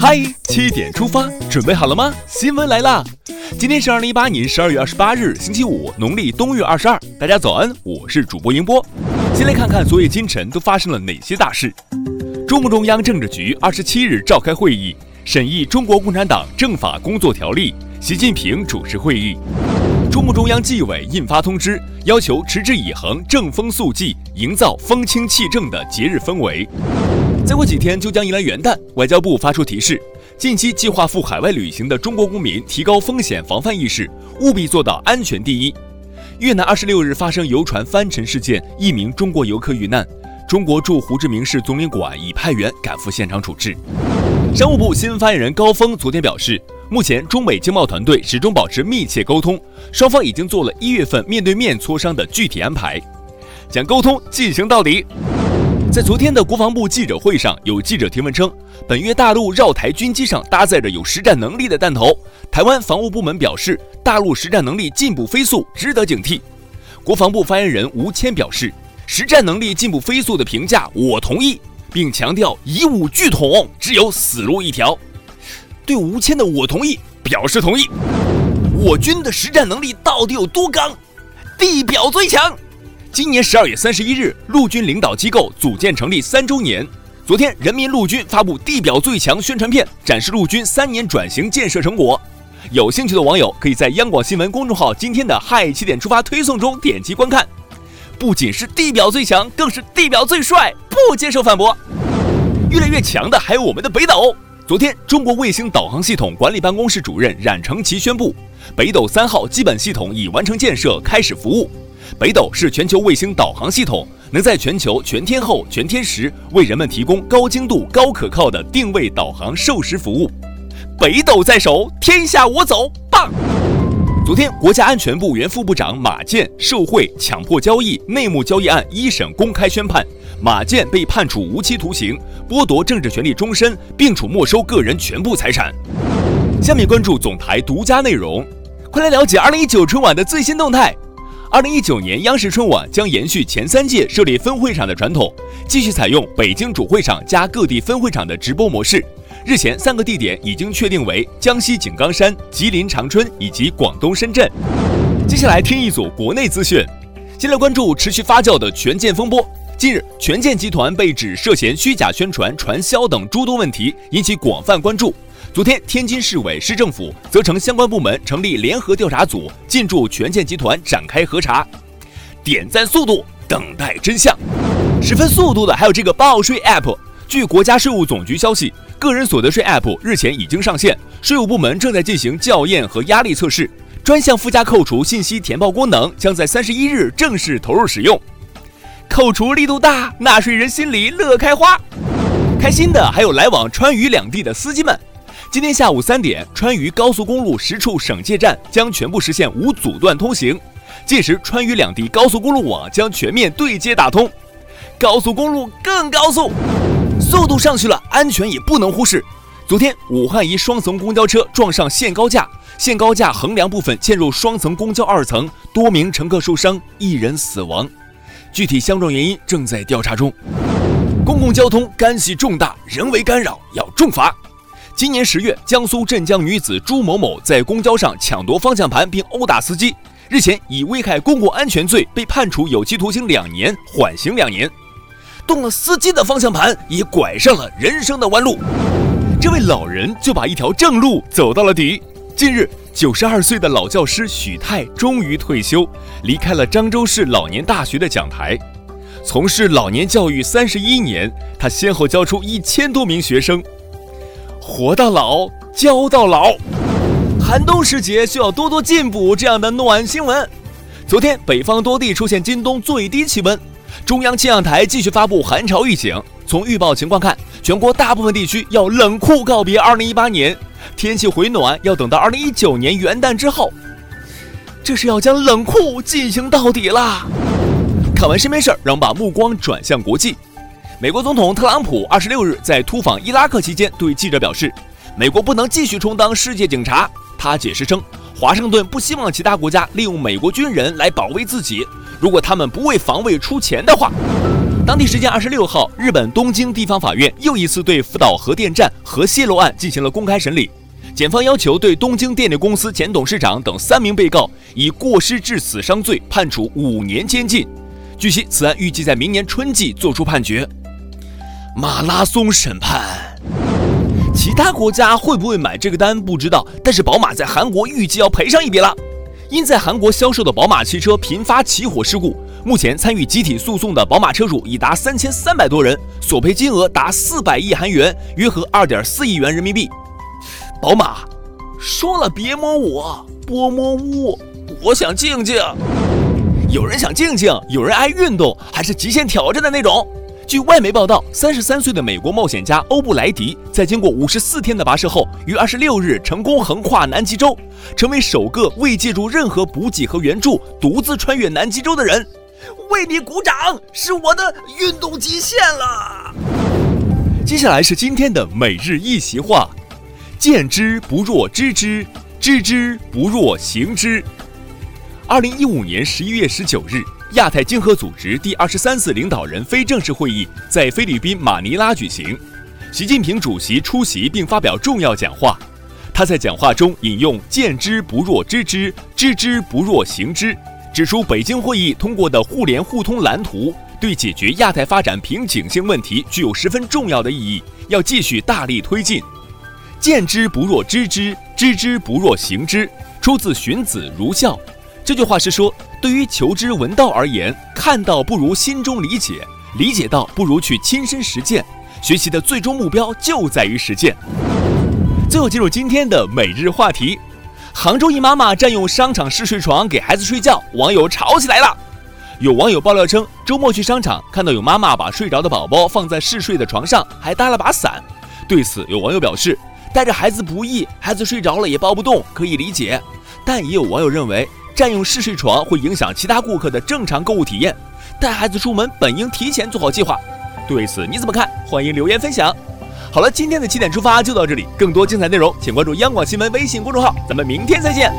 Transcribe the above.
嗨，七点出发，准备好了吗？新闻来啦！今天是二零一八年十二月二十八日，星期五，农历冬月二十二。大家早安，我是主播英波。先来看看昨夜今晨都发生了哪些大事。中共中央政治局二十七日召开会议，审议《中国共产党政法工作条例》，习近平主持会议。中共中央纪委印发通知，要求持之以恒、正风肃纪，营造风清气正的节日氛围。再过几天就将迎来元旦，外交部发出提示，近期计划赴海外旅行的中国公民提高风险防范意识，务必做到安全第一。越南二十六日发生游船翻沉事件，一名中国游客遇难，中国驻胡志明市总领馆已派员赶赴现场处置。商务部新闻发言人高峰昨天表示。目前，中美经贸团队始终保持密切沟通，双方已经做了一月份面对面磋商的具体安排，将沟通进行到底。在昨天的国防部记者会上，有记者提问称，本月大陆绕台军机上搭载着有实战能力的弹头，台湾防务部门表示，大陆实战能力进步飞速，值得警惕。国防部发言人吴谦表示，实战能力进步飞速的评价我同意，并强调以武拒统只有死路一条。对吴谦的“我同意”表示同意。我军的实战能力到底有多刚？地表最强。今年十二月三十一日，陆军领导机构组建成立三周年。昨天，人民陆军发布“地表最强”宣传片，展示陆军三年转型建设成果。有兴趣的网友可以在央广新闻公众号今天的“嗨起点出发”推送中点击观看。不仅是地表最强，更是地表最帅，不接受反驳。越来越强的还有我们的北斗。昨天，中国卫星导航系统管理办公室主任冉成奇宣布，北斗三号基本系统已完成建设，开始服务。北斗是全球卫星导航系统，能在全球全天候、全天时为人们提供高精度、高可靠的定位导航授时服务。北斗在手，天下我走，棒！昨天，国家安全部原副部长马建受贿、强迫交易、内幕交易案一审公开宣判。马建被判处无期徒刑，剥夺政治权利终身，并处没收个人全部财产。下面关注总台独家内容，快来了解二零一九春晚的最新动态。二零一九年央视春晚将延续前三届设立分会场的传统，继续采用北京主会场加各地分会场的直播模式。日前，三个地点已经确定为江西井冈山、吉林长春以及广东深圳。接下来听一组国内资讯，先来关注持续发酵的权健风波。近日，权健集团被指涉嫌虚假宣传、传销等诸多问题，引起广泛关注。昨天，天津市委市政府责成相关部门成立联合调查组，进驻权健集团展开核查。点赞速度，等待真相。十分速度的还有这个报税 App。据国家税务总局消息，个人所得税 App 日前已经上线，税务部门正在进行校验和压力测试。专项附加扣除信息填报功能将在三十一日正式投入使用。扣除力度大，纳税人心里乐开花。开心的还有来往川渝两地的司机们。今天下午三点，川渝高速公路十处省界站将全部实现无阻断通行，届时川渝两地高速公路网将全面对接打通，高速公路更高速，速度上去了，安全也不能忽视。昨天，武汉一双层公交车撞上限高架，限高架横梁部分嵌入双层公交二层，多名乘客受伤，一人死亡。具体相撞原因正在调查中。公共交通干系重大，人为干扰要重罚。今年十月，江苏镇江女子朱某某在公交上抢夺方向盘并殴打司机，日前以危害公共安全罪被判处有期徒刑两年，缓刑两年。动了司机的方向盘，也拐上了人生的弯路。这位老人就把一条正路走到了底。近日。九十二岁的老教师许泰终于退休，离开了漳州市老年大学的讲台。从事老年教育三十一年，他先后教出一千多名学生。活到老，教到老。寒冬时节需要多多进补这样的暖新闻。昨天，北方多地出现今冬最低气温，中央气象台继续发布寒潮预警。从预报情况看，全国大部分地区要冷酷告别二零一八年。天气回暖要等到二零一九年元旦之后，这是要将冷酷进行到底啦！看完身边事儿，让我们把目光转向国际。美国总统特朗普二十六日在突访伊拉克期间，对记者表示，美国不能继续充当世界警察。他解释称，华盛顿不希望其他国家利用美国军人来保卫自己，如果他们不为防卫出钱的话。当地时间二十六号，日本东京地方法院又一次对福岛核电站核泄漏案进行了公开审理。检方要求对东京电力公司前董事长等三名被告以过失致死伤罪判处五年监禁。据悉，此案预计在明年春季作出判决。马拉松审判，其他国家会不会买这个单不知道，但是宝马在韩国预计要赔上一笔了。因在韩国销售的宝马汽车频发起火事故，目前参与集体诉讼的宝马车主已达三千三百多人，索赔金额达四百亿韩元，约合二点四亿元人民币。宝马说了别摸我，波摸屋，我想静静。有人想静静，有人爱运动，还是极限挑战的那种。据外媒报道，三十三岁的美国冒险家欧布莱迪在经过五十四天的跋涉后，于二十六日成功横跨南极洲，成为首个未借助任何补给和援助独自穿越南极洲的人。为你鼓掌，是我的运动极限了。接下来是今天的每日一席话：见之不若知之，知之不若行之。二零一五年十一月十九日。亚太经合组织第二十三次领导人非正式会议在菲律宾马尼拉举行，习近平主席出席并发表重要讲话。他在讲话中引用“见之不若知之，知之不若行之”，指出北京会议通过的互联互通蓝图对解决亚太发展瓶颈性问题具有十分重要的意义，要继续大力推进。“见之不若知之，知之不若行之”，出自荀子《儒孝》。这句话是说。对于求知闻道而言，看到不如心中理解，理解到不如去亲身实践。学习的最终目标就在于实践。最后进入今天的每日话题：杭州一妈妈占用商场试睡床给孩子睡觉，网友吵起来了。有网友爆料称，周末去商场看到有妈妈把睡着的宝宝放在试睡的床上，还搭了把伞。对此，有网友表示，带着孩子不易，孩子睡着了也抱不动，可以理解。但也有网友认为。占用试睡床会影响其他顾客的正常购物体验，带孩子出门本应提前做好计划。对此你怎么看？欢迎留言分享。好了，今天的七点出发就到这里，更多精彩内容请关注央广新闻微信公众号，咱们明天再见。